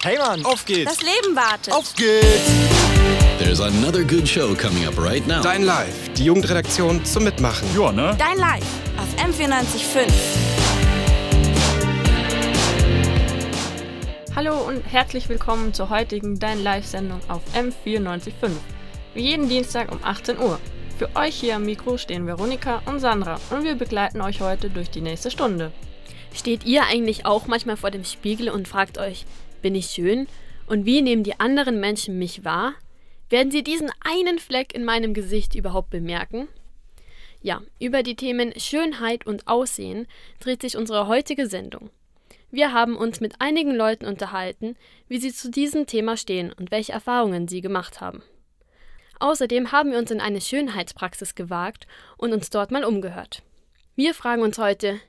Hey Mann, auf geht's. Das Leben wartet. Auf geht's. There's another good show coming up right now. Dein Live, die Jugendredaktion zum Mitmachen. Ja, ne? Dein Live auf M945. Hallo und herzlich willkommen zur heutigen Dein Live-Sendung auf M945. Wie jeden Dienstag um 18 Uhr. Für euch hier am Mikro stehen Veronika und Sandra und wir begleiten euch heute durch die nächste Stunde. Steht ihr eigentlich auch manchmal vor dem Spiegel und fragt euch, bin ich schön? Und wie nehmen die anderen Menschen mich wahr? Werden sie diesen einen Fleck in meinem Gesicht überhaupt bemerken? Ja, über die Themen Schönheit und Aussehen dreht sich unsere heutige Sendung. Wir haben uns mit einigen Leuten unterhalten, wie sie zu diesem Thema stehen und welche Erfahrungen sie gemacht haben. Außerdem haben wir uns in eine Schönheitspraxis gewagt und uns dort mal umgehört. Wir fragen uns heute,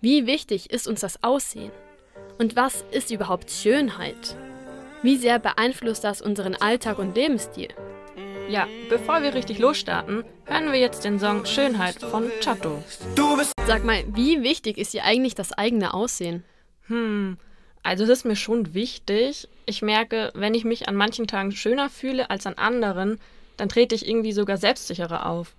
wie wichtig ist uns das Aussehen? Und was ist überhaupt Schönheit? Wie sehr beeinflusst das unseren Alltag und Lebensstil? Ja, bevor wir richtig losstarten, hören wir jetzt den Song Schönheit von Chato. Sag mal, wie wichtig ist dir eigentlich das eigene Aussehen? Hm, also es ist mir schon wichtig. Ich merke, wenn ich mich an manchen Tagen schöner fühle als an anderen, dann trete ich irgendwie sogar selbstsicherer auf.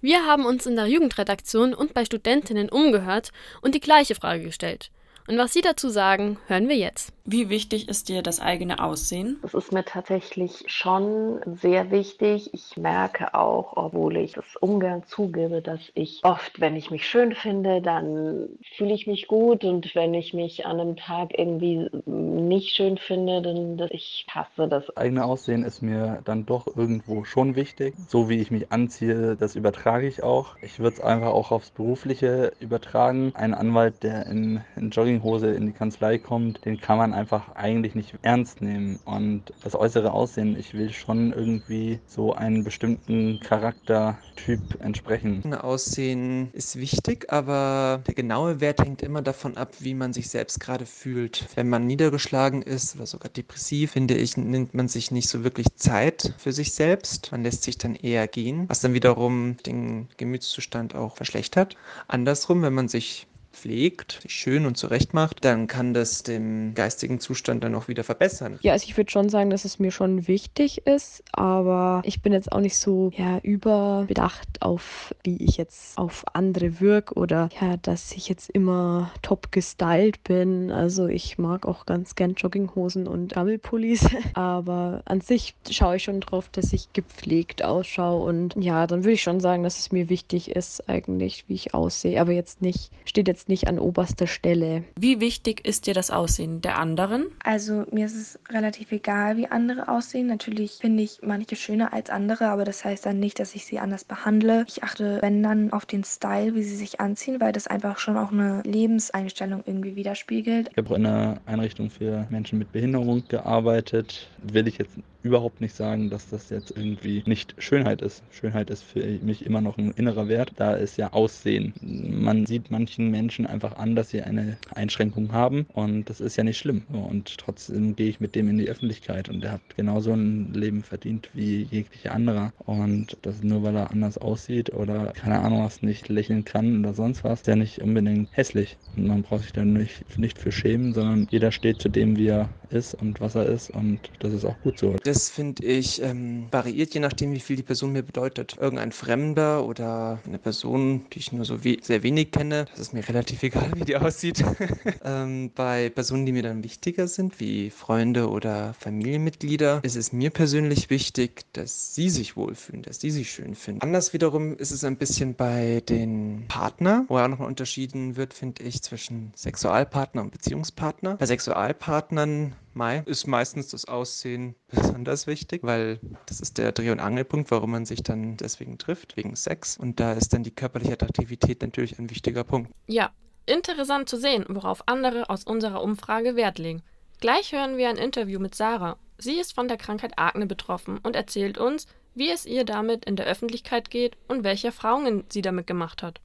Wir haben uns in der Jugendredaktion und bei Studentinnen umgehört und die gleiche Frage gestellt. Und was Sie dazu sagen, hören wir jetzt. Wie wichtig ist dir das eigene Aussehen? Das ist mir tatsächlich schon sehr wichtig. Ich merke auch, obwohl ich das ungern zugebe, dass ich oft, wenn ich mich schön finde, dann fühle ich mich gut und wenn ich mich an einem Tag irgendwie nicht schön finde, dann dass ich hasse das. eigene Aussehen ist mir dann doch irgendwo schon wichtig. So wie ich mich anziehe, das übertrage ich auch. Ich würde es einfach auch aufs Berufliche übertragen. Ein Anwalt, der in, in Jogginghose in die Kanzlei kommt, den kann man einfach eigentlich nicht ernst nehmen. Und das äußere Aussehen, ich will schon irgendwie so einen bestimmten Charaktertyp entsprechen. Aussehen ist wichtig, aber der genaue Wert hängt immer davon ab, wie man sich selbst gerade fühlt. Wenn man niedergeschlagen ist oder sogar depressiv, finde ich, nimmt man sich nicht so wirklich Zeit für sich selbst. Man lässt sich dann eher gehen, was dann wiederum den Gemütszustand auch verschlechtert. Andersrum, wenn man sich pflegt, sich schön und zurecht macht, dann kann das den geistigen Zustand dann auch wieder verbessern. Ja, also ich würde schon sagen, dass es mir schon wichtig ist, aber ich bin jetzt auch nicht so ja, überbedacht auf, wie ich jetzt auf andere wirke oder ja, dass ich jetzt immer top gestylt bin. Also ich mag auch ganz gern Jogginghosen und Rammelpullis, aber an sich schaue ich schon drauf, dass ich gepflegt ausschaue und ja, dann würde ich schon sagen, dass es mir wichtig ist eigentlich, wie ich aussehe, aber jetzt nicht, steht jetzt nicht an oberster Stelle. Wie wichtig ist dir das Aussehen der anderen? Also mir ist es relativ egal, wie andere aussehen. Natürlich finde ich manche schöner als andere, aber das heißt dann nicht, dass ich sie anders behandle. Ich achte, wenn dann, auf den Style, wie sie sich anziehen, weil das einfach schon auch eine Lebenseinstellung irgendwie widerspiegelt. Ich habe auch in einer Einrichtung für Menschen mit Behinderung gearbeitet. Will ich jetzt überhaupt nicht sagen, dass das jetzt irgendwie nicht Schönheit ist. Schönheit ist für mich immer noch ein innerer Wert. Da ist ja Aussehen. Man sieht manchen Menschen einfach an, dass sie eine Einschränkung haben und das ist ja nicht schlimm. Und trotzdem gehe ich mit dem in die Öffentlichkeit und der hat genauso ein Leben verdient wie jeglicher anderer. Und das nur weil er anders aussieht oder keine Ahnung was nicht lächeln kann oder sonst was, ist ja nicht unbedingt hässlich. Und man braucht sich da nicht, nicht für schämen, sondern jeder steht zu dem, wie er ist und was er ist und das ist auch gut so. Das finde ich ähm, variiert je nachdem, wie viel die Person mir bedeutet. Irgendein Fremder oder eine Person, die ich nur so we sehr wenig kenne, das ist mir relativ egal, wie die aussieht. ähm, bei Personen, die mir dann wichtiger sind, wie Freunde oder Familienmitglieder, ist es mir persönlich wichtig, dass sie sich wohlfühlen, dass sie sich schön finden. Anders wiederum ist es ein bisschen bei den Partner, wo ja nochmal unterschieden wird, finde ich, zwischen Sexualpartner und Beziehungspartner. Bei Sexualpartnern Mai ist meistens das Aussehen besonders wichtig, weil das ist der Dreh- und Angelpunkt, warum man sich dann deswegen trifft, wegen Sex. Und da ist dann die körperliche Attraktivität natürlich ein wichtiger Punkt. Ja, interessant zu sehen, worauf andere aus unserer Umfrage Wert legen. Gleich hören wir ein Interview mit Sarah. Sie ist von der Krankheit Akne betroffen und erzählt uns, wie es ihr damit in der Öffentlichkeit geht und welche Erfahrungen sie damit gemacht hat.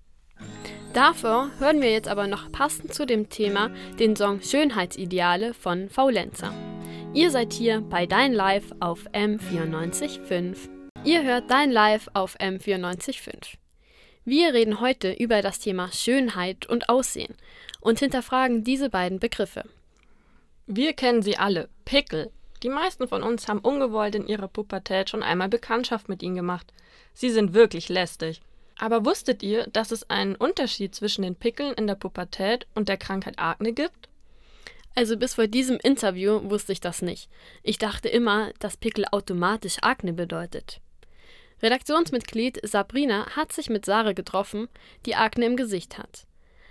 Dafür hören wir jetzt aber noch passend zu dem Thema den Song Schönheitsideale von Faulenzer. Ihr seid hier bei Dein Live auf M94.5. Ihr hört Dein Live auf M94.5. Wir reden heute über das Thema Schönheit und Aussehen und hinterfragen diese beiden Begriffe. Wir kennen sie alle. Pickel. Die meisten von uns haben ungewollt in ihrer Pubertät schon einmal Bekanntschaft mit ihnen gemacht. Sie sind wirklich lästig. Aber wusstet ihr, dass es einen Unterschied zwischen den Pickeln in der Pubertät und der Krankheit Akne gibt? Also bis vor diesem Interview wusste ich das nicht. Ich dachte immer, dass Pickel automatisch Akne bedeutet. Redaktionsmitglied Sabrina hat sich mit Sarah getroffen, die Akne im Gesicht hat.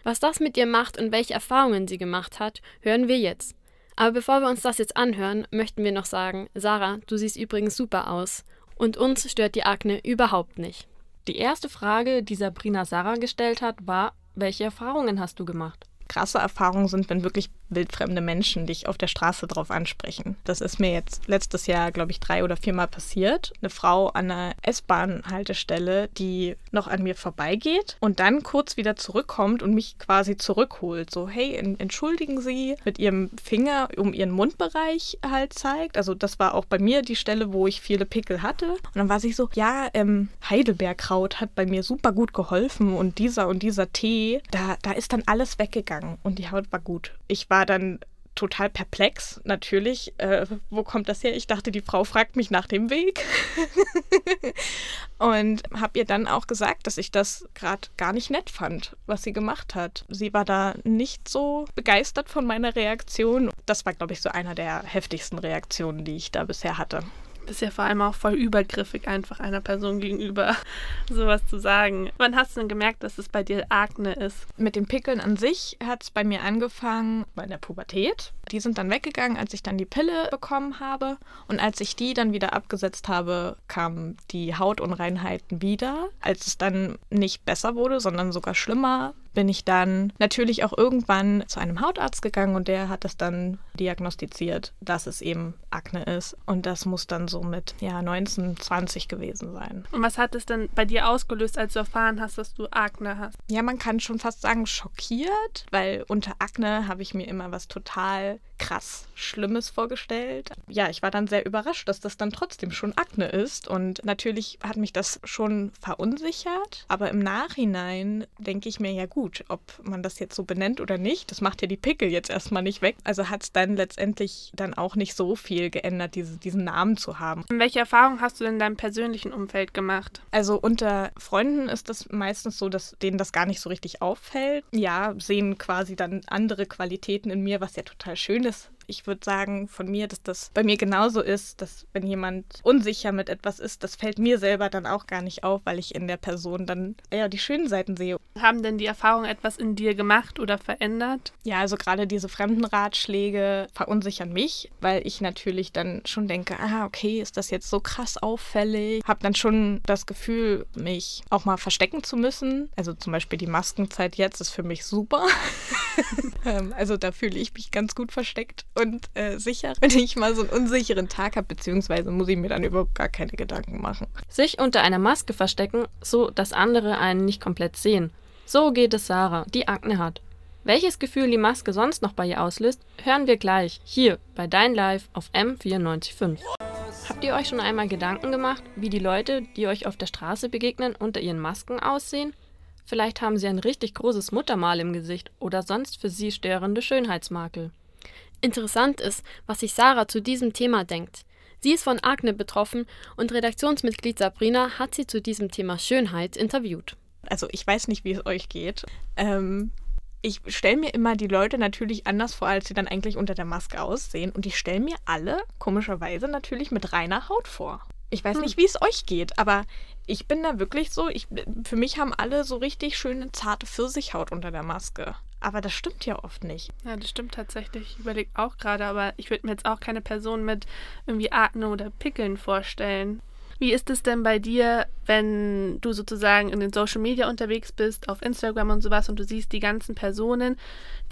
Was das mit ihr macht und welche Erfahrungen sie gemacht hat, hören wir jetzt. Aber bevor wir uns das jetzt anhören, möchten wir noch sagen, Sarah, du siehst übrigens super aus. Und uns stört die Akne überhaupt nicht. Die erste Frage, die Sabrina Sarah gestellt hat, war, welche Erfahrungen hast du gemacht? krasse Erfahrungen sind, wenn wirklich wildfremde Menschen dich auf der Straße drauf ansprechen. Das ist mir jetzt letztes Jahr, glaube ich, drei oder viermal passiert. Eine Frau an einer S-Bahn-Haltestelle, die noch an mir vorbeigeht und dann kurz wieder zurückkommt und mich quasi zurückholt. So, hey, entschuldigen Sie, mit ihrem Finger um ihren Mundbereich halt zeigt. Also das war auch bei mir die Stelle, wo ich viele Pickel hatte. Und dann war sie so, ja, ähm, Heidelbeerkraut hat bei mir super gut geholfen und dieser und dieser Tee, da, da ist dann alles weggegangen gegangen und die Haut war gut. Ich war dann total perplex, natürlich. Äh, wo kommt das her? Ich dachte, die Frau fragt mich nach dem Weg. und habe ihr dann auch gesagt, dass ich das gerade gar nicht nett fand, was sie gemacht hat. Sie war da nicht so begeistert von meiner Reaktion. Das war, glaube ich, so einer der heftigsten Reaktionen, die ich da bisher hatte bist ja vor allem auch voll übergriffig, einfach einer Person gegenüber sowas zu sagen. Wann hast du denn gemerkt, dass es bei dir Akne ist? Mit den Pickeln an sich hat es bei mir angefangen bei der Pubertät. Die sind dann weggegangen, als ich dann die Pille bekommen habe. Und als ich die dann wieder abgesetzt habe, kamen die Hautunreinheiten wieder. Als es dann nicht besser wurde, sondern sogar schlimmer, bin ich dann natürlich auch irgendwann zu einem Hautarzt gegangen und der hat es dann diagnostiziert, dass es eben Akne ist. Und das muss dann so mit ja, 19, 20 gewesen sein. Und was hat es denn bei dir ausgelöst, als du erfahren hast, dass du Akne hast? Ja, man kann schon fast sagen schockiert, weil unter Akne habe ich mir immer was total krass Schlimmes vorgestellt. Ja, ich war dann sehr überrascht, dass das dann trotzdem schon Akne ist. Und natürlich hat mich das schon verunsichert. Aber im Nachhinein denke ich mir, ja gut, gut, ob man das jetzt so benennt oder nicht. Das macht ja die Pickel jetzt erstmal nicht weg. Also hat es dann letztendlich dann auch nicht so viel geändert, diese, diesen Namen zu haben. Welche Erfahrungen hast du in deinem persönlichen Umfeld gemacht? Also unter Freunden ist das meistens so, dass denen das gar nicht so richtig auffällt. Ja, sehen quasi dann andere Qualitäten in mir, was ja total schön ist ich würde sagen von mir, dass das bei mir genauso ist, dass wenn jemand unsicher mit etwas ist, das fällt mir selber dann auch gar nicht auf, weil ich in der Person dann eher die schönen Seiten sehe. Haben denn die Erfahrungen etwas in dir gemacht oder verändert? Ja, also gerade diese fremden Ratschläge verunsichern mich, weil ich natürlich dann schon denke, ah, okay, ist das jetzt so krass auffällig? Hab dann schon das Gefühl, mich auch mal verstecken zu müssen. Also zum Beispiel die Maskenzeit jetzt ist für mich super. Ähm, also da fühle ich mich ganz gut versteckt und äh, sicher, wenn ich mal so einen unsicheren Tag habe, beziehungsweise muss ich mir dann überhaupt gar keine Gedanken machen. Sich unter einer Maske verstecken, so dass andere einen nicht komplett sehen. So geht es Sarah, die Akne hat. Welches Gefühl die Maske sonst noch bei ihr auslöst, hören wir gleich hier bei Dein Live auf M945. Habt ihr euch schon einmal Gedanken gemacht, wie die Leute, die euch auf der Straße begegnen, unter ihren Masken aussehen? Vielleicht haben sie ein richtig großes Muttermal im Gesicht oder sonst für sie störende Schönheitsmakel. Interessant ist, was sich Sarah zu diesem Thema denkt. Sie ist von Akne betroffen und Redaktionsmitglied Sabrina hat sie zu diesem Thema Schönheit interviewt. Also ich weiß nicht, wie es euch geht. Ähm, ich stelle mir immer die Leute natürlich anders vor, als sie dann eigentlich unter der Maske aussehen. Und ich stelle mir alle, komischerweise, natürlich mit reiner Haut vor. Ich weiß hm. nicht, wie es euch geht, aber ich bin da wirklich so, ich, für mich haben alle so richtig schöne, zarte Pfirsichhaut unter der Maske. Aber das stimmt ja oft nicht. Ja, das stimmt tatsächlich. Ich überlege auch gerade, aber ich würde mir jetzt auch keine Person mit irgendwie Akne oder Pickeln vorstellen. Wie ist es denn bei dir, wenn du sozusagen in den Social Media unterwegs bist, auf Instagram und sowas, und du siehst die ganzen Personen,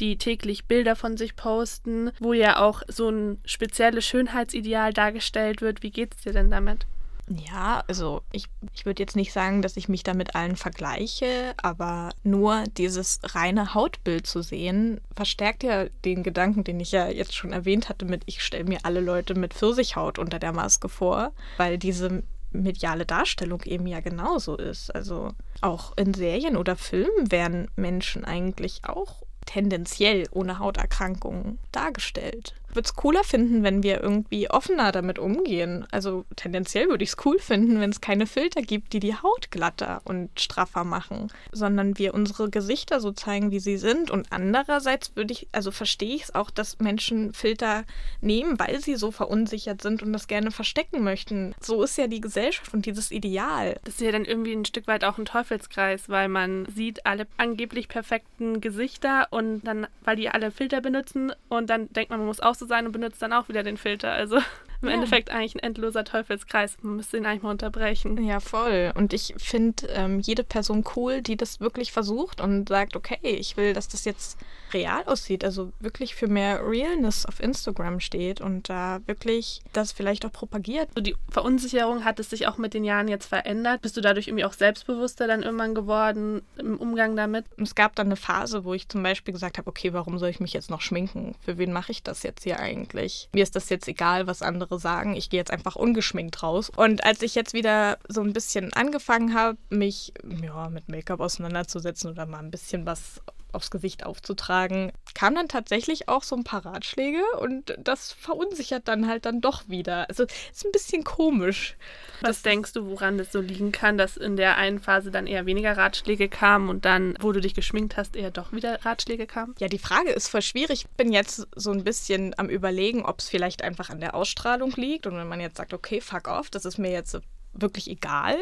die täglich Bilder von sich posten, wo ja auch so ein spezielles Schönheitsideal dargestellt wird? Wie geht es dir denn damit? Ja, also ich, ich würde jetzt nicht sagen, dass ich mich da mit allen vergleiche, aber nur dieses reine Hautbild zu sehen, verstärkt ja den Gedanken, den ich ja jetzt schon erwähnt hatte, mit ich stelle mir alle Leute mit Pfirsichhaut unter der Maske vor, weil diese mediale Darstellung eben ja genauso ist. Also auch in Serien oder Filmen werden Menschen eigentlich auch tendenziell ohne Hauterkrankungen dargestellt. Würde es cooler finden, wenn wir irgendwie offener damit umgehen. Also tendenziell würde ich es cool finden, wenn es keine Filter gibt, die die Haut glatter und straffer machen, sondern wir unsere Gesichter so zeigen, wie sie sind. Und andererseits würde ich, also verstehe ich es auch, dass Menschen Filter nehmen, weil sie so verunsichert sind und das gerne verstecken möchten. So ist ja die Gesellschaft und dieses Ideal. Das ist ja dann irgendwie ein Stück weit auch ein Teufelskreis, weil man sieht alle angeblich perfekten Gesichter und dann, weil die alle Filter benutzen und dann denkt man, man muss auch so sein und benutzt dann auch wieder den Filter. Also im ja. Endeffekt eigentlich ein endloser Teufelskreis. Man müsste ihn eigentlich mal unterbrechen. Ja, voll. Und ich finde ähm, jede Person cool, die das wirklich versucht und sagt, okay, ich will, dass das jetzt real aussieht. Also wirklich für mehr Realness auf Instagram steht und da wirklich das vielleicht auch propagiert. So die Verunsicherung hat es sich auch mit den Jahren jetzt verändert. Bist du dadurch irgendwie auch selbstbewusster dann irgendwann geworden im Umgang damit? Es gab dann eine Phase, wo ich zum Beispiel gesagt habe, okay, warum soll ich mich jetzt noch schminken? Für wen mache ich das jetzt hier eigentlich? Mir ist das jetzt egal, was andere andere sagen. Ich gehe jetzt einfach ungeschminkt raus. Und als ich jetzt wieder so ein bisschen angefangen habe, mich ja, mit Make-up auseinanderzusetzen oder mal ein bisschen was aufs Gesicht aufzutragen, kamen dann tatsächlich auch so ein paar Ratschläge und das verunsichert dann halt dann doch wieder. Also ist ein bisschen komisch. Was denkst du, woran das so liegen kann, dass in der einen Phase dann eher weniger Ratschläge kamen und dann, wo du dich geschminkt hast, eher doch wieder Ratschläge kamen? Ja, die Frage ist voll schwierig. Ich bin jetzt so ein bisschen am überlegen, ob es vielleicht einfach an der Ausstrahlung liegt und wenn man jetzt sagt, okay, fuck off, das ist mir jetzt wirklich egal,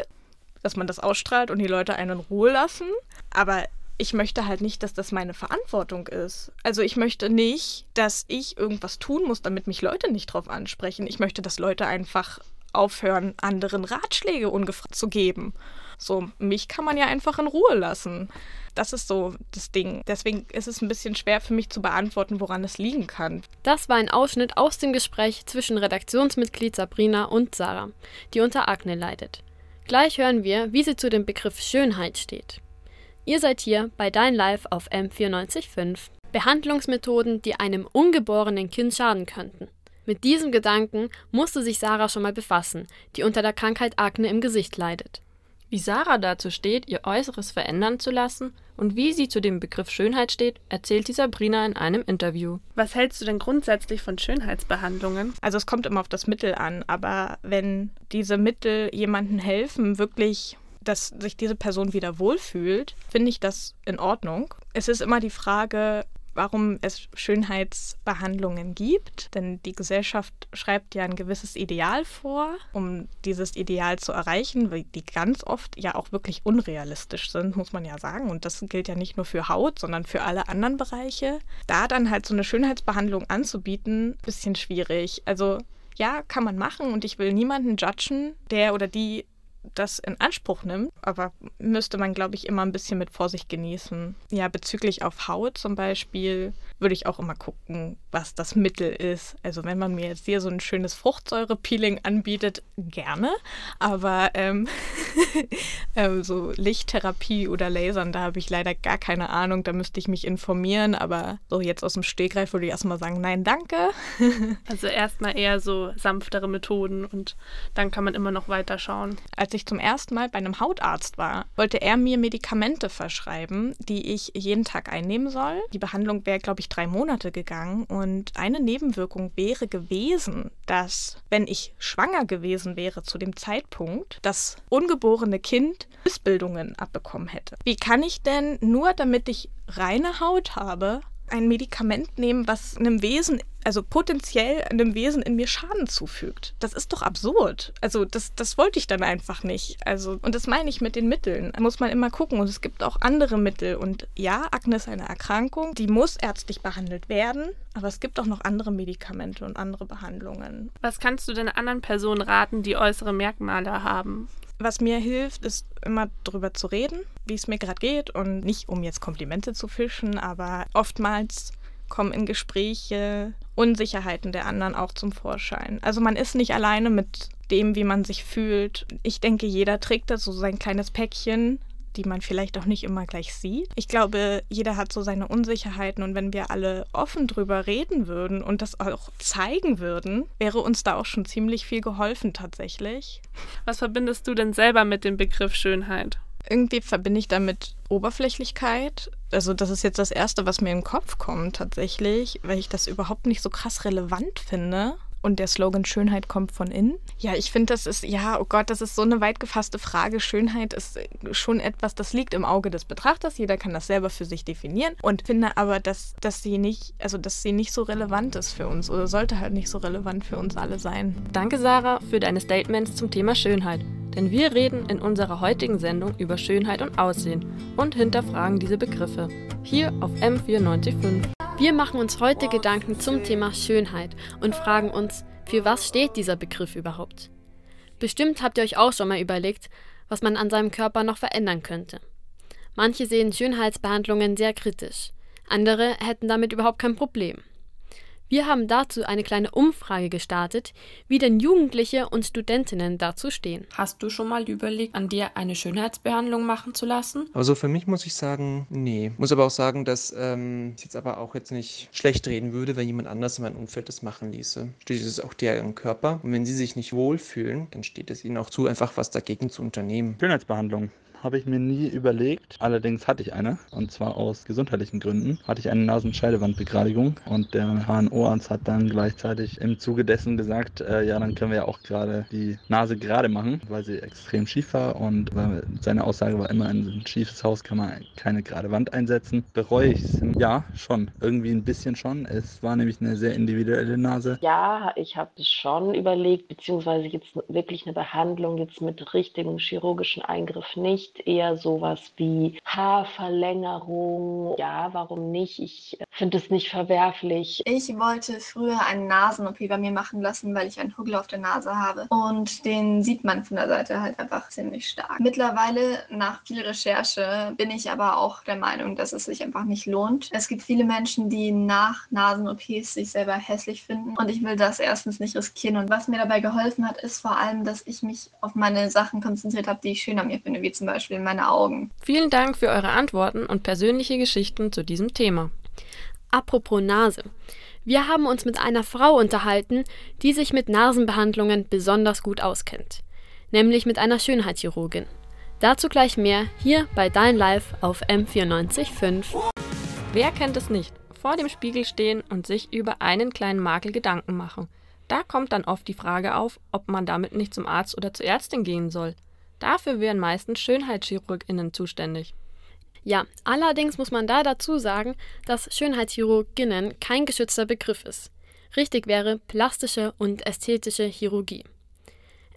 dass man das ausstrahlt und die Leute einen in Ruhe lassen. Aber ich möchte halt nicht, dass das meine Verantwortung ist. Also ich möchte nicht, dass ich irgendwas tun muss, damit mich Leute nicht drauf ansprechen. Ich möchte, dass Leute einfach aufhören, anderen Ratschläge ungefragt zu geben. So, mich kann man ja einfach in Ruhe lassen. Das ist so das Ding. Deswegen ist es ein bisschen schwer für mich zu beantworten, woran es liegen kann. Das war ein Ausschnitt aus dem Gespräch zwischen Redaktionsmitglied Sabrina und Sarah, die unter Akne leidet. Gleich hören wir, wie sie zu dem Begriff Schönheit steht. Ihr seid hier bei Dein Live auf M945. Behandlungsmethoden, die einem ungeborenen Kind schaden könnten. Mit diesem Gedanken musste sich Sarah schon mal befassen, die unter der Krankheit Akne im Gesicht leidet. Wie Sarah dazu steht, ihr Äußeres verändern zu lassen und wie sie zu dem Begriff Schönheit steht, erzählt die Sabrina in einem Interview. Was hältst du denn grundsätzlich von Schönheitsbehandlungen? Also es kommt immer auf das Mittel an, aber wenn diese Mittel jemandem helfen, wirklich dass sich diese Person wieder wohlfühlt, finde ich das in Ordnung. Es ist immer die Frage, warum es Schönheitsbehandlungen gibt. Denn die Gesellschaft schreibt ja ein gewisses Ideal vor, um dieses Ideal zu erreichen, die ganz oft ja auch wirklich unrealistisch sind, muss man ja sagen. Und das gilt ja nicht nur für Haut, sondern für alle anderen Bereiche. Da dann halt so eine Schönheitsbehandlung anzubieten, bisschen schwierig. Also ja, kann man machen und ich will niemanden judgen, der oder die das in Anspruch nimmt, aber müsste man, glaube ich, immer ein bisschen mit Vorsicht genießen. Ja, bezüglich auf Haut zum Beispiel würde ich auch immer gucken, was das Mittel ist. Also wenn man mir jetzt hier so ein schönes Fruchtsäurepeeling anbietet, gerne. Aber ähm, ähm, so Lichttherapie oder Lasern, da habe ich leider gar keine Ahnung. Da müsste ich mich informieren. Aber so jetzt aus dem Stegreif würde ich erstmal sagen, nein, danke. also erstmal eher so sanftere Methoden und dann kann man immer noch weiter schauen. Als ich zum ersten Mal bei einem Hautarzt war, wollte er mir Medikamente verschreiben, die ich jeden Tag einnehmen soll. Die Behandlung wäre, glaube ich, drei Monate gegangen und eine Nebenwirkung wäre gewesen, dass wenn ich schwanger gewesen wäre zu dem Zeitpunkt, das ungeborene Kind Missbildungen abbekommen hätte. Wie kann ich denn nur damit ich reine Haut habe, ein Medikament nehmen, was einem Wesen, also potenziell einem Wesen in mir Schaden zufügt. Das ist doch absurd. Also das, das wollte ich dann einfach nicht. Also, und das meine ich mit den Mitteln. Da muss man immer gucken. Und es gibt auch andere Mittel. Und ja, Akne ist eine Erkrankung, die muss ärztlich behandelt werden. Aber es gibt auch noch andere Medikamente und andere Behandlungen. Was kannst du denn anderen Personen raten, die äußere Merkmale haben? Was mir hilft, ist immer drüber zu reden, wie es mir gerade geht und nicht um jetzt Komplimente zu fischen, aber oftmals kommen in Gespräche Unsicherheiten der anderen auch zum Vorschein. Also man ist nicht alleine mit dem, wie man sich fühlt. Ich denke, jeder trägt da so sein kleines Päckchen die man vielleicht auch nicht immer gleich sieht. Ich glaube, jeder hat so seine Unsicherheiten und wenn wir alle offen drüber reden würden und das auch zeigen würden, wäre uns da auch schon ziemlich viel geholfen tatsächlich. Was verbindest du denn selber mit dem Begriff Schönheit? irgendwie verbinde ich damit Oberflächlichkeit. Also das ist jetzt das Erste, was mir in den Kopf kommt tatsächlich, weil ich das überhaupt nicht so krass relevant finde. Und der Slogan Schönheit kommt von innen. Ja, ich finde, das ist, ja, oh Gott, das ist so eine weit gefasste Frage. Schönheit ist schon etwas, das liegt im Auge des Betrachters. Jeder kann das selber für sich definieren. Und finde aber, dass, dass sie nicht, also dass sie nicht so relevant ist für uns oder sollte halt nicht so relevant für uns alle sein. Danke, Sarah, für deine Statements zum Thema Schönheit. Denn wir reden in unserer heutigen Sendung über Schönheit und Aussehen und hinterfragen diese Begriffe. Hier auf M945. Wir machen uns heute Gedanken zum Thema Schönheit und fragen uns, für was steht dieser Begriff überhaupt? Bestimmt habt ihr euch auch schon mal überlegt, was man an seinem Körper noch verändern könnte. Manche sehen Schönheitsbehandlungen sehr kritisch, andere hätten damit überhaupt kein Problem. Wir haben dazu eine kleine Umfrage gestartet, wie denn Jugendliche und Studentinnen dazu stehen. Hast du schon mal überlegt, an dir eine Schönheitsbehandlung machen zu lassen? Also für mich muss ich sagen, nee. Muss aber auch sagen, dass ähm, ich jetzt aber auch jetzt nicht schlecht reden würde, wenn jemand anders in meinem Umfeld das machen ließe. Schließlich ist es auch deren Körper. Und wenn sie sich nicht wohlfühlen, dann steht es ihnen auch zu, einfach was dagegen zu unternehmen. Schönheitsbehandlung habe ich mir nie überlegt. Allerdings hatte ich eine. Und zwar aus gesundheitlichen Gründen. Hatte ich eine Nasenscheidewandbegradigung. Und der HNO-Arzt hat dann gleichzeitig im Zuge dessen gesagt, äh, ja, dann können wir ja auch gerade die Nase gerade machen, weil sie extrem schief war. Und seine Aussage war immer, in ein schiefes Haus kann man keine gerade Wand einsetzen. Bereue ich es? Ja, schon. Irgendwie ein bisschen schon. Es war nämlich eine sehr individuelle Nase. Ja, ich habe es schon überlegt, beziehungsweise jetzt wirklich eine Behandlung jetzt mit richtigem chirurgischen Eingriff nicht nicht eher sowas wie Haarverlängerung. Ja, warum nicht? Ich finde es nicht verwerflich. Ich wollte früher eine Nasen-OP bei mir machen lassen, weil ich einen Huggel auf der Nase habe. Und den sieht man von der Seite halt einfach ziemlich stark. Mittlerweile, nach viel Recherche, bin ich aber auch der Meinung, dass es sich einfach nicht lohnt. Es gibt viele Menschen, die nach Nasen-OPs sich selber hässlich finden. Und ich will das erstens nicht riskieren. Und was mir dabei geholfen hat, ist vor allem, dass ich mich auf meine Sachen konzentriert habe, die ich schön an mir finde, wie zum Beispiel Beispiel meine Augen. Vielen Dank für eure Antworten und persönliche Geschichten zu diesem Thema. Apropos Nase. Wir haben uns mit einer Frau unterhalten, die sich mit Nasenbehandlungen besonders gut auskennt, nämlich mit einer Schönheitschirurgin. Dazu gleich mehr hier bei Dein Live auf M945. Wer kennt es nicht? Vor dem Spiegel stehen und sich über einen kleinen Makel Gedanken machen. Da kommt dann oft die Frage auf, ob man damit nicht zum Arzt oder zur Ärztin gehen soll. Dafür wären meistens SchönheitschirurgInnen zuständig. Ja, allerdings muss man da dazu sagen, dass Schönheitschirurginnen kein geschützter Begriff ist. Richtig wäre plastische und ästhetische Chirurgie.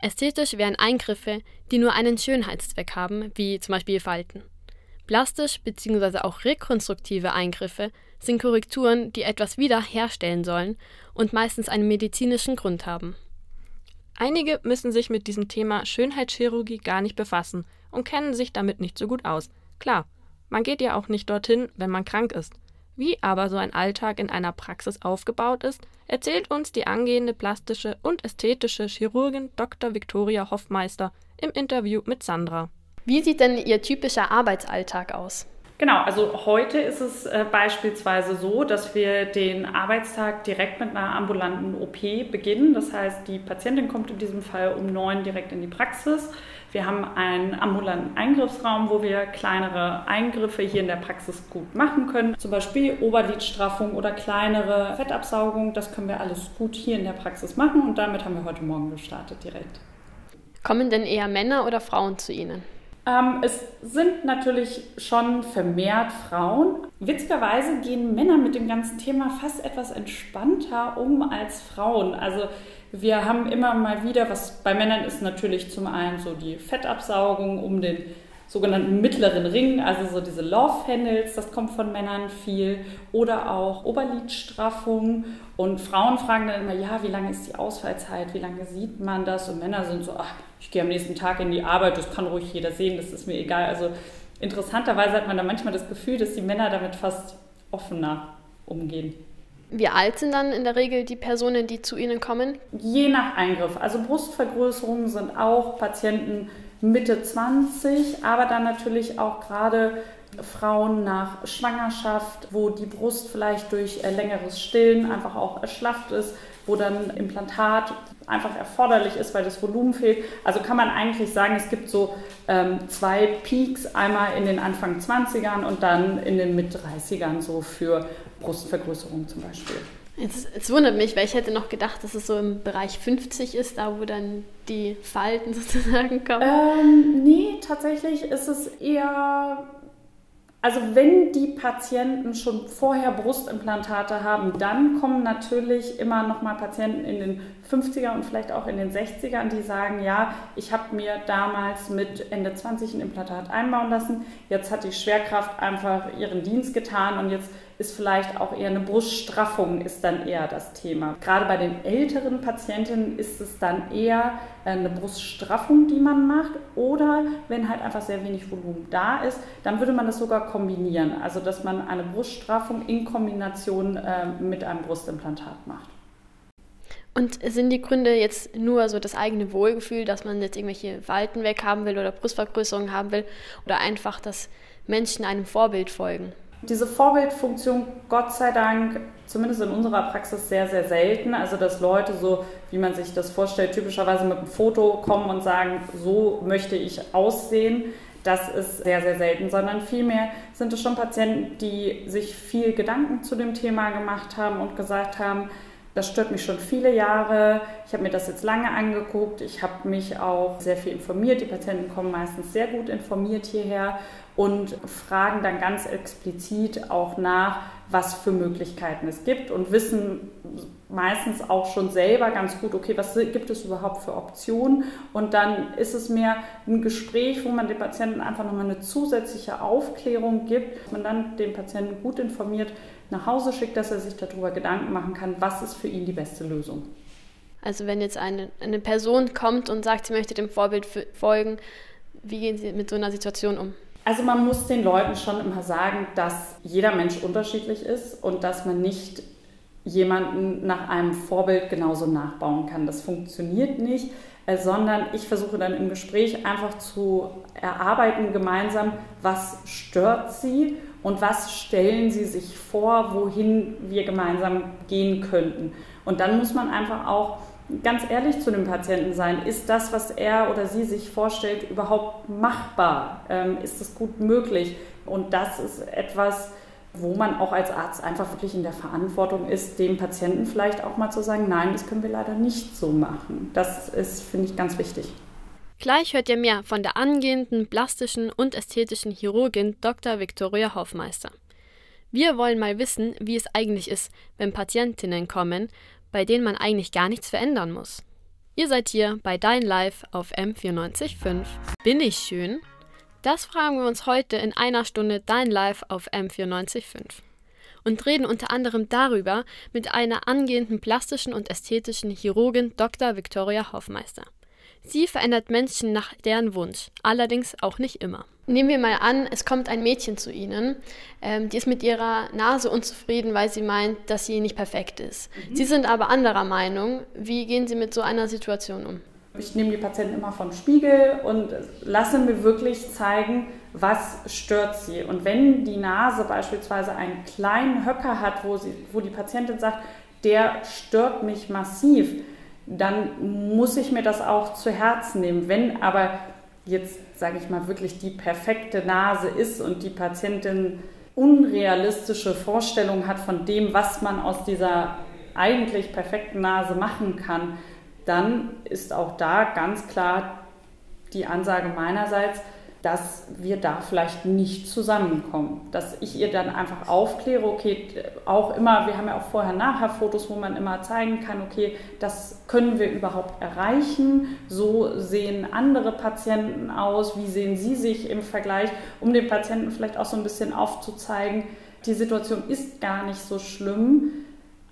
Ästhetisch wären Eingriffe, die nur einen Schönheitszweck haben, wie zum Beispiel Falten. Plastisch bzw. auch rekonstruktive Eingriffe sind Korrekturen, die etwas wiederherstellen sollen und meistens einen medizinischen Grund haben. Einige müssen sich mit diesem Thema Schönheitschirurgie gar nicht befassen und kennen sich damit nicht so gut aus. Klar, man geht ja auch nicht dorthin, wenn man krank ist. Wie aber so ein Alltag in einer Praxis aufgebaut ist, erzählt uns die angehende plastische und ästhetische Chirurgin Dr. Viktoria Hoffmeister im Interview mit Sandra. Wie sieht denn Ihr typischer Arbeitsalltag aus? Genau, also heute ist es äh, beispielsweise so, dass wir den Arbeitstag direkt mit einer ambulanten OP beginnen. Das heißt, die Patientin kommt in diesem Fall um neun direkt in die Praxis. Wir haben einen ambulanten Eingriffsraum, wo wir kleinere Eingriffe hier in der Praxis gut machen können. Zum Beispiel Oberlidstraffung oder kleinere Fettabsaugung. Das können wir alles gut hier in der Praxis machen und damit haben wir heute Morgen gestartet direkt. Kommen denn eher Männer oder Frauen zu Ihnen? Ähm, es sind natürlich schon vermehrt Frauen. Witzigerweise gehen Männer mit dem ganzen Thema fast etwas entspannter um als Frauen. Also wir haben immer mal wieder, was bei Männern ist natürlich zum einen so die Fettabsaugung um den sogenannten mittleren Ring, also so diese Love Handles, das kommt von Männern viel, oder auch Oberlidstraffung. Und Frauen fragen dann immer, ja, wie lange ist die Ausfallzeit, wie lange sieht man das? Und Männer sind so, ach, ich gehe am nächsten Tag in die Arbeit, das kann ruhig jeder sehen, das ist mir egal. Also interessanterweise hat man da manchmal das Gefühl, dass die Männer damit fast offener umgehen. Wie alt sind dann in der Regel die Personen, die zu Ihnen kommen? Je nach Eingriff. Also Brustvergrößerungen sind auch Patienten Mitte 20, aber dann natürlich auch gerade Frauen nach Schwangerschaft, wo die Brust vielleicht durch äh, längeres Stillen einfach auch erschlafft ist, wo dann Implantat einfach erforderlich ist, weil das Volumen fehlt. Also kann man eigentlich sagen, es gibt so ähm, zwei Peaks, einmal in den Anfang 20ern und dann in den Mit-30ern so für Brustvergrößerung zum Beispiel. Jetzt, jetzt, wundert mich, weil ich hätte noch gedacht, dass es so im Bereich 50 ist, da wo dann die Falten sozusagen kommen. Ähm, nee, tatsächlich ist es eher also wenn die Patienten schon vorher Brustimplantate haben, dann kommen natürlich immer noch mal Patienten in den 50er und vielleicht auch in den 60ern, die sagen, ja, ich habe mir damals mit Ende 20 ein Implantat einbauen lassen, jetzt hat die Schwerkraft einfach ihren Dienst getan und jetzt ist vielleicht auch eher eine Bruststraffung ist dann eher das Thema. Gerade bei den älteren Patientinnen ist es dann eher äh, eine Bruststraffung, die man macht oder wenn halt einfach sehr wenig Volumen da ist, dann würde man das sogar kombinieren. Also dass man eine Bruststraffung in Kombination äh, mit einem Brustimplantat macht. Und sind die Gründe jetzt nur so das eigene Wohlgefühl, dass man jetzt irgendwelche Falten weghaben will oder Brustvergrößerungen haben will oder einfach, dass Menschen einem Vorbild folgen? Diese Vorbildfunktion, Gott sei Dank, zumindest in unserer Praxis sehr, sehr selten. Also, dass Leute so, wie man sich das vorstellt, typischerweise mit einem Foto kommen und sagen, so möchte ich aussehen. Das ist sehr, sehr selten, sondern vielmehr sind es schon Patienten, die sich viel Gedanken zu dem Thema gemacht haben und gesagt haben, das stört mich schon viele Jahre. Ich habe mir das jetzt lange angeguckt. Ich habe mich auch sehr viel informiert. Die Patienten kommen meistens sehr gut informiert hierher und fragen dann ganz explizit auch nach, was für Möglichkeiten es gibt und wissen meistens auch schon selber ganz gut, okay, was gibt es überhaupt für Optionen? Und dann ist es mehr ein Gespräch, wo man den Patienten einfach nochmal eine zusätzliche Aufklärung gibt, dass man dann den Patienten gut informiert nach Hause schickt, dass er sich darüber Gedanken machen kann, was ist für ihn die beste Lösung. Also wenn jetzt eine, eine Person kommt und sagt, sie möchte dem Vorbild folgen, wie gehen Sie mit so einer Situation um? Also man muss den Leuten schon immer sagen, dass jeder Mensch unterschiedlich ist und dass man nicht jemanden nach einem Vorbild genauso nachbauen kann. Das funktioniert nicht, äh, sondern ich versuche dann im Gespräch einfach zu erarbeiten gemeinsam, was stört sie und was stellen sie sich vor, wohin wir gemeinsam gehen könnten. Und dann muss man einfach auch ganz ehrlich zu dem Patienten sein. Ist das, was er oder sie sich vorstellt, überhaupt machbar? Ähm, ist es gut möglich? Und das ist etwas, wo man auch als Arzt einfach wirklich in der Verantwortung ist, dem Patienten vielleicht auch mal zu sagen, nein, das können wir leider nicht so machen. Das ist, finde ich, ganz wichtig. Gleich hört ihr mehr von der angehenden plastischen und ästhetischen Chirurgin Dr. Viktoria Hoffmeister. Wir wollen mal wissen, wie es eigentlich ist, wenn Patientinnen kommen bei denen man eigentlich gar nichts verändern muss. Ihr seid hier bei Dein Live auf M945. Bin ich schön? Das fragen wir uns heute in einer Stunde Dein Live auf M945 und reden unter anderem darüber mit einer angehenden plastischen und ästhetischen Chirurgin Dr. Victoria Hoffmeister. Sie verändert Menschen nach deren Wunsch, allerdings auch nicht immer. Nehmen wir mal an, es kommt ein Mädchen zu Ihnen, ähm, die ist mit ihrer Nase unzufrieden, weil sie meint, dass sie nicht perfekt ist. Mhm. Sie sind aber anderer Meinung. Wie gehen Sie mit so einer Situation um? Ich nehme die Patienten immer vom Spiegel und lasse mir wirklich zeigen, was stört sie. Und wenn die Nase beispielsweise einen kleinen Höcker hat, wo, sie, wo die Patientin sagt, der stört mich massiv, dann muss ich mir das auch zu Herzen nehmen. Wenn aber jetzt, sage ich mal, wirklich die perfekte Nase ist und die Patientin unrealistische Vorstellungen hat von dem, was man aus dieser eigentlich perfekten Nase machen kann, dann ist auch da ganz klar die Ansage meinerseits, dass wir da vielleicht nicht zusammenkommen. Dass ich ihr dann einfach aufkläre, okay, auch immer, wir haben ja auch vorher-nachher-Fotos, wo man immer zeigen kann, okay, das können wir überhaupt erreichen, so sehen andere Patienten aus, wie sehen sie sich im Vergleich, um den Patienten vielleicht auch so ein bisschen aufzuzeigen, die Situation ist gar nicht so schlimm,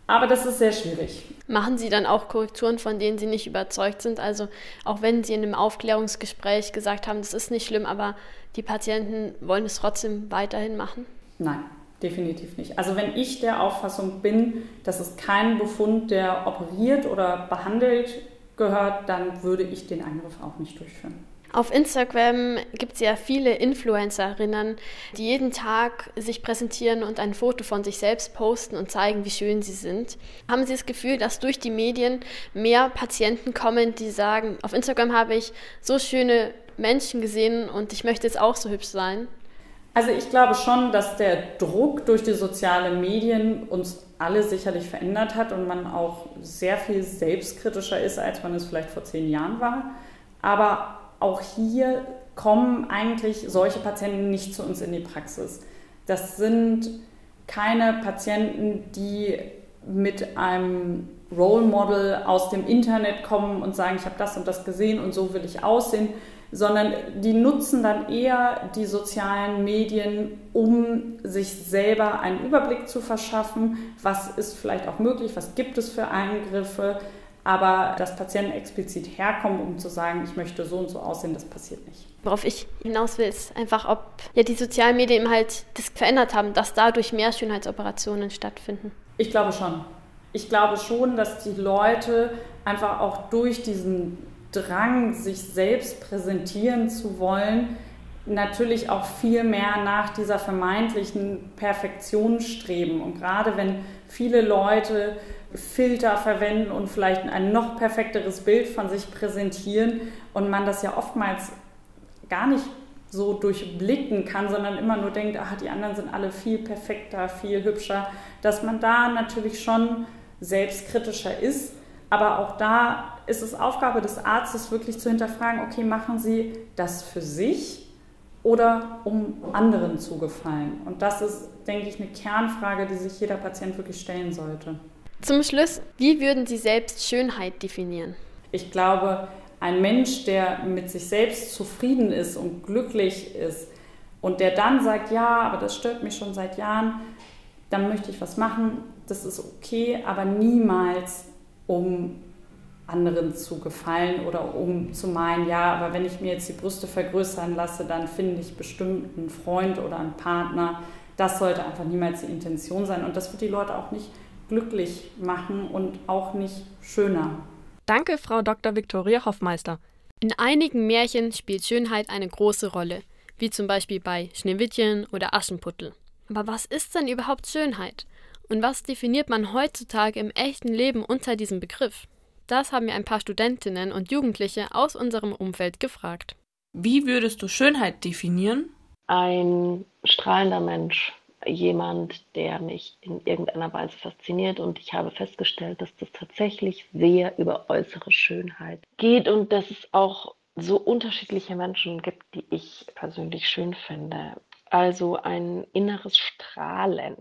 aber das ist sehr schwierig. Machen Sie dann auch Korrekturen, von denen Sie nicht überzeugt sind? Also auch wenn Sie in einem Aufklärungsgespräch gesagt haben, das ist nicht schlimm, aber die Patienten wollen es trotzdem weiterhin machen? Nein, definitiv nicht. Also wenn ich der Auffassung bin, dass es kein Befund, der operiert oder behandelt gehört, dann würde ich den Eingriff auch nicht durchführen. Auf Instagram gibt es ja viele Influencerinnen, die jeden Tag sich präsentieren und ein Foto von sich selbst posten und zeigen, wie schön sie sind. Haben Sie das Gefühl, dass durch die Medien mehr Patienten kommen, die sagen, auf Instagram habe ich so schöne Menschen gesehen und ich möchte jetzt auch so hübsch sein? Also ich glaube schon, dass der Druck durch die sozialen Medien uns alle sicherlich verändert hat und man auch sehr viel selbstkritischer ist, als man es vielleicht vor zehn Jahren war. Aber auch hier kommen eigentlich solche Patienten nicht zu uns in die Praxis. Das sind keine Patienten, die mit einem Role Model aus dem Internet kommen und sagen, ich habe das und das gesehen und so will ich aussehen, sondern die nutzen dann eher die sozialen Medien, um sich selber einen Überblick zu verschaffen, was ist vielleicht auch möglich, was gibt es für Eingriffe, aber dass Patienten explizit herkommen, um zu sagen, ich möchte so und so aussehen, das passiert nicht. Worauf ich hinaus will, ist einfach, ob ja die sozialen Medien halt das verändert haben, dass dadurch mehr Schönheitsoperationen stattfinden. Ich glaube schon. Ich glaube schon, dass die Leute einfach auch durch diesen Drang, sich selbst präsentieren zu wollen, natürlich auch viel mehr nach dieser vermeintlichen Perfektion streben. Und gerade wenn viele Leute Filter verwenden und vielleicht ein noch perfekteres Bild von sich präsentieren und man das ja oftmals gar nicht so durchblicken kann, sondern immer nur denkt, ach, die anderen sind alle viel perfekter, viel hübscher, dass man da natürlich schon selbstkritischer ist. Aber auch da ist es Aufgabe des Arztes wirklich zu hinterfragen, okay, machen Sie das für sich oder um anderen zu gefallen? Und das ist, denke ich, eine Kernfrage, die sich jeder Patient wirklich stellen sollte. Zum Schluss, wie würden Sie selbst Schönheit definieren? Ich glaube, ein Mensch, der mit sich selbst zufrieden ist und glücklich ist und der dann sagt, ja, aber das stört mich schon seit Jahren, dann möchte ich was machen, das ist okay, aber niemals um anderen zu gefallen oder um zu meinen, ja, aber wenn ich mir jetzt die Brüste vergrößern lasse, dann finde ich bestimmt einen Freund oder einen Partner. Das sollte einfach niemals die Intention sein und das wird die Leute auch nicht glücklich machen und auch nicht schöner. Danke, Frau Dr. Viktoria Hoffmeister. In einigen Märchen spielt Schönheit eine große Rolle, wie zum Beispiel bei Schneewittchen oder Aschenputtel. Aber was ist denn überhaupt Schönheit? Und was definiert man heutzutage im echten Leben unter diesem Begriff? Das haben wir ein paar Studentinnen und Jugendliche aus unserem Umfeld gefragt. Wie würdest du Schönheit definieren? Ein strahlender Mensch, jemand, der mich in irgendeiner Weise fasziniert. Und ich habe festgestellt, dass das tatsächlich sehr über äußere Schönheit geht und dass es auch so unterschiedliche Menschen gibt, die ich persönlich schön finde. Also ein inneres Strahlen.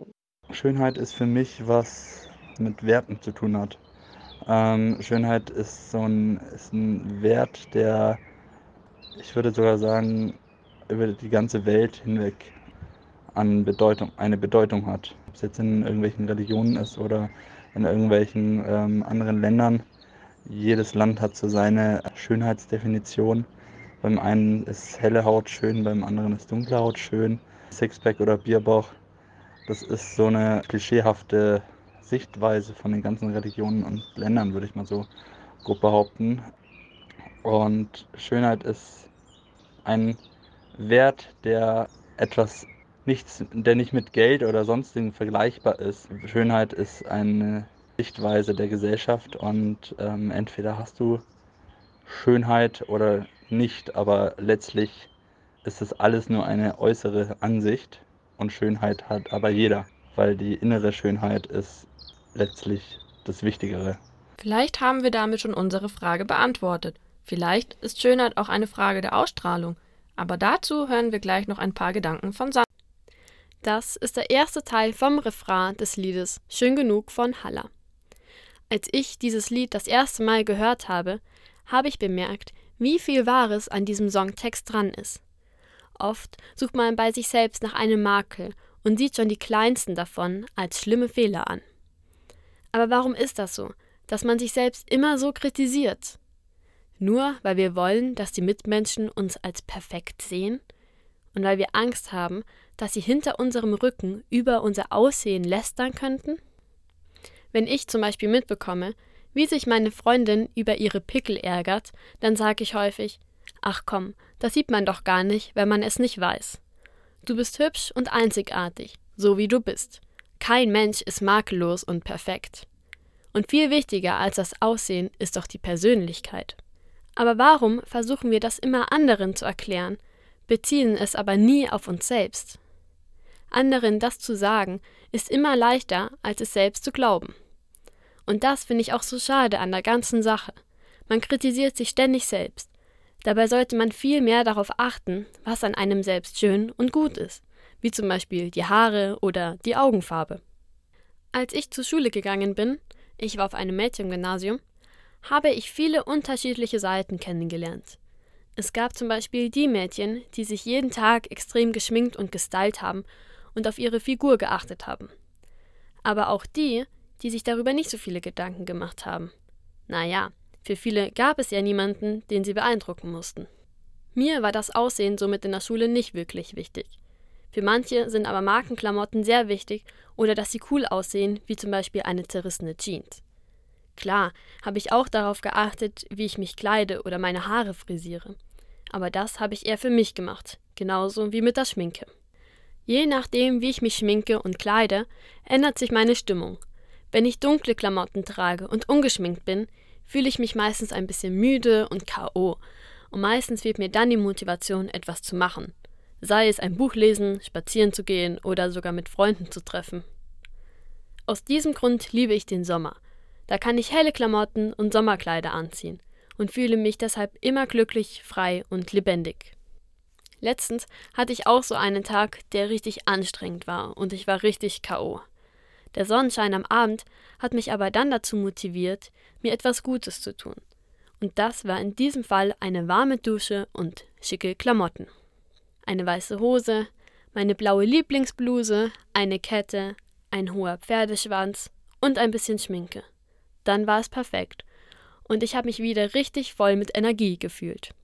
Schönheit ist für mich was mit Werten zu tun hat. Ähm, Schönheit ist so ein, ist ein Wert, der, ich würde sogar sagen, über die ganze Welt hinweg an Bedeutung, eine Bedeutung hat. Ob es jetzt in irgendwelchen Religionen ist oder in irgendwelchen ähm, anderen Ländern. Jedes Land hat so seine Schönheitsdefinition. Beim einen ist helle Haut schön, beim anderen ist dunkle Haut schön. Sixpack oder Bierbauch, das ist so eine klischeehafte Sichtweise von den ganzen Religionen und Ländern, würde ich mal so grob behaupten. Und Schönheit ist ein Wert, der etwas nichts, der nicht mit Geld oder sonstigen vergleichbar ist. Schönheit ist eine Sichtweise der Gesellschaft und ähm, entweder hast du Schönheit oder nicht, aber letztlich ist es alles nur eine äußere Ansicht und Schönheit hat aber jeder, weil die innere Schönheit ist letztlich das Wichtigere. Vielleicht haben wir damit schon unsere Frage beantwortet. Vielleicht ist Schönheit auch eine Frage der Ausstrahlung. Aber dazu hören wir gleich noch ein paar Gedanken von Sandra. Das ist der erste Teil vom Refrain des Liedes Schön genug von Haller. Als ich dieses Lied das erste Mal gehört habe, habe ich bemerkt, wie viel Wahres an diesem Songtext dran ist. Oft sucht man bei sich selbst nach einem Makel und sieht schon die kleinsten davon als schlimme Fehler an. Aber warum ist das so, dass man sich selbst immer so kritisiert? Nur weil wir wollen, dass die Mitmenschen uns als perfekt sehen? Und weil wir Angst haben, dass sie hinter unserem Rücken über unser Aussehen lästern könnten? Wenn ich zum Beispiel mitbekomme, wie sich meine Freundin über ihre Pickel ärgert, dann sage ich häufig, Ach komm, das sieht man doch gar nicht, wenn man es nicht weiß. Du bist hübsch und einzigartig, so wie du bist. Kein Mensch ist makellos und perfekt. Und viel wichtiger als das Aussehen ist doch die Persönlichkeit. Aber warum versuchen wir das immer anderen zu erklären, beziehen es aber nie auf uns selbst? Anderen das zu sagen, ist immer leichter, als es selbst zu glauben. Und das finde ich auch so schade an der ganzen Sache. Man kritisiert sich ständig selbst. Dabei sollte man viel mehr darauf achten, was an einem selbst schön und gut ist, wie zum Beispiel die Haare oder die Augenfarbe. Als ich zur Schule gegangen bin, ich war auf einem Mädchengymnasium, habe ich viele unterschiedliche Seiten kennengelernt. Es gab zum Beispiel die Mädchen, die sich jeden Tag extrem geschminkt und gestylt haben und auf ihre Figur geachtet haben. Aber auch die, die sich darüber nicht so viele Gedanken gemacht haben. Naja, für viele gab es ja niemanden, den sie beeindrucken mussten. Mir war das Aussehen somit in der Schule nicht wirklich wichtig. Für manche sind aber Markenklamotten sehr wichtig oder dass sie cool aussehen, wie zum Beispiel eine zerrissene Jeans. Klar, habe ich auch darauf geachtet, wie ich mich kleide oder meine Haare frisiere. Aber das habe ich eher für mich gemacht, genauso wie mit der Schminke. Je nachdem, wie ich mich schminke und kleide, ändert sich meine Stimmung. Wenn ich dunkle Klamotten trage und ungeschminkt bin, fühle ich mich meistens ein bisschen müde und KO. Und meistens fehlt mir dann die Motivation, etwas zu machen. Sei es ein Buch lesen, spazieren zu gehen oder sogar mit Freunden zu treffen. Aus diesem Grund liebe ich den Sommer. Da kann ich helle Klamotten und Sommerkleider anziehen und fühle mich deshalb immer glücklich, frei und lebendig. Letztens hatte ich auch so einen Tag, der richtig anstrengend war und ich war richtig KO. Der Sonnenschein am Abend hat mich aber dann dazu motiviert, mir etwas Gutes zu tun. Und das war in diesem Fall eine warme Dusche und schicke Klamotten. Eine weiße Hose, meine blaue Lieblingsbluse, eine Kette, ein hoher Pferdeschwanz und ein bisschen Schminke. Dann war es perfekt und ich habe mich wieder richtig voll mit Energie gefühlt.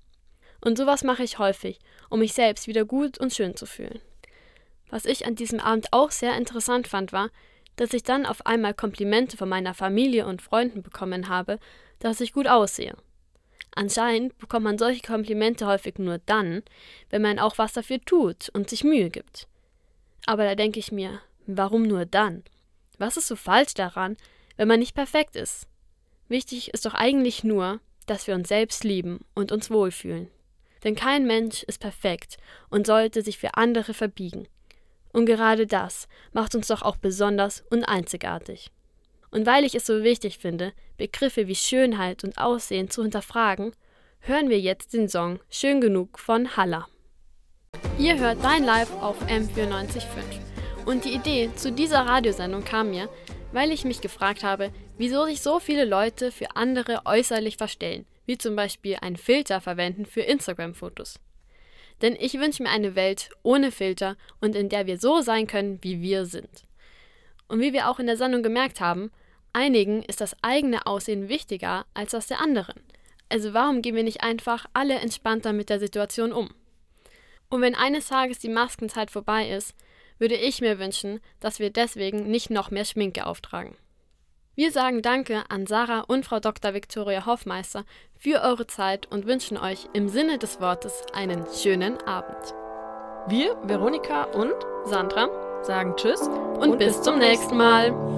Und sowas mache ich häufig, um mich selbst wieder gut und schön zu fühlen. Was ich an diesem Abend auch sehr interessant fand, war, dass ich dann auf einmal Komplimente von meiner Familie und Freunden bekommen habe, dass ich gut aussehe. Anscheinend bekommt man solche Komplimente häufig nur dann, wenn man auch was dafür tut und sich Mühe gibt. Aber da denke ich mir, warum nur dann? Was ist so falsch daran, wenn man nicht perfekt ist? Wichtig ist doch eigentlich nur, dass wir uns selbst lieben und uns wohlfühlen. Denn kein Mensch ist perfekt und sollte sich für andere verbiegen. Und gerade das macht uns doch auch besonders und einzigartig. Und weil ich es so wichtig finde, Begriffe wie Schönheit und Aussehen zu hinterfragen, hören wir jetzt den Song Schön genug von Halla. Ihr hört Dein Live auf M945. Und die Idee zu dieser Radiosendung kam mir, weil ich mich gefragt habe, wieso sich so viele Leute für andere äußerlich verstellen, wie zum Beispiel einen Filter verwenden für Instagram-Fotos. Denn ich wünsche mir eine Welt ohne Filter und in der wir so sein können, wie wir sind. Und wie wir auch in der Sendung gemerkt haben, einigen ist das eigene Aussehen wichtiger als das der anderen. Also warum gehen wir nicht einfach alle entspannter mit der Situation um? Und wenn eines Tages die Maskenzeit vorbei ist, würde ich mir wünschen, dass wir deswegen nicht noch mehr Schminke auftragen. Wir sagen Danke an Sarah und Frau Dr. Viktoria Hoffmeister für eure Zeit und wünschen euch im Sinne des Wortes einen schönen Abend. Wir, Veronika und Sandra, sagen Tschüss und, und bis, bis zum nächsten Mal.